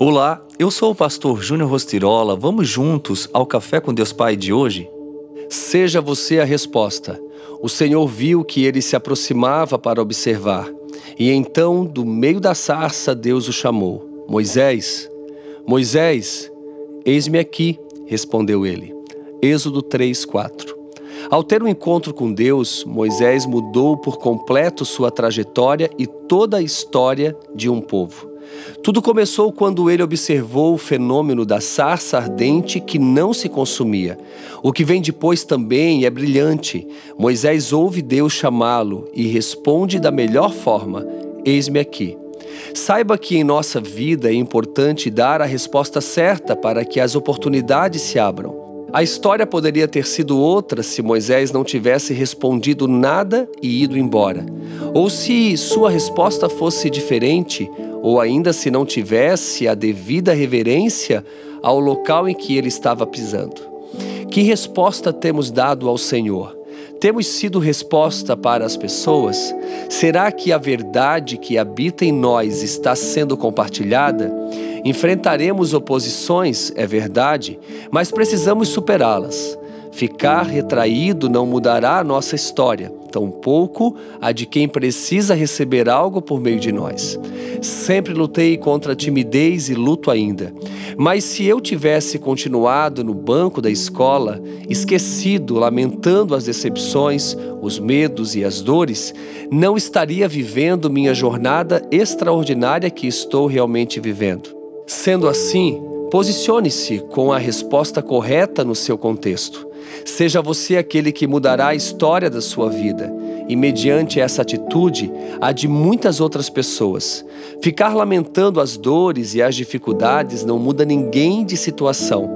Olá, eu sou o pastor Júnior Rostirola. Vamos juntos ao Café com Deus Pai de hoje? Seja você a resposta. O Senhor viu que ele se aproximava para observar, e então, do meio da sarça, Deus o chamou: Moisés, Moisés, eis-me aqui, respondeu ele. Êxodo 3, 4. Ao ter um encontro com Deus, Moisés mudou por completo sua trajetória e toda a história de um povo. Tudo começou quando ele observou o fenômeno da sarça ardente que não se consumia. O que vem depois também é brilhante. Moisés ouve Deus chamá-lo e responde da melhor forma: Eis-me aqui. Saiba que em nossa vida é importante dar a resposta certa para que as oportunidades se abram. A história poderia ter sido outra se Moisés não tivesse respondido nada e ido embora. Ou se sua resposta fosse diferente, ou ainda se não tivesse a devida reverência ao local em que ele estava pisando. Que resposta temos dado ao Senhor? Temos sido resposta para as pessoas? Será que a verdade que habita em nós está sendo compartilhada? Enfrentaremos oposições, é verdade, mas precisamos superá-las. Ficar retraído não mudará a nossa história, tampouco a de quem precisa receber algo por meio de nós. Sempre lutei contra a timidez e luto ainda. Mas se eu tivesse continuado no banco da escola, esquecido, lamentando as decepções, os medos e as dores, não estaria vivendo minha jornada extraordinária que estou realmente vivendo. Sendo assim, posicione-se com a resposta correta no seu contexto. Seja você aquele que mudará a história da sua vida e, mediante essa atitude, a de muitas outras pessoas. Ficar lamentando as dores e as dificuldades não muda ninguém de situação,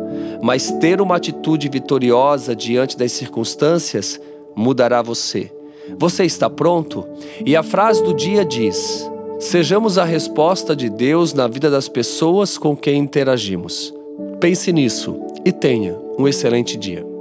mas ter uma atitude vitoriosa diante das circunstâncias mudará você. Você está pronto? E a frase do dia diz: Sejamos a resposta de Deus na vida das pessoas com quem interagimos. Pense nisso e tenha um excelente dia.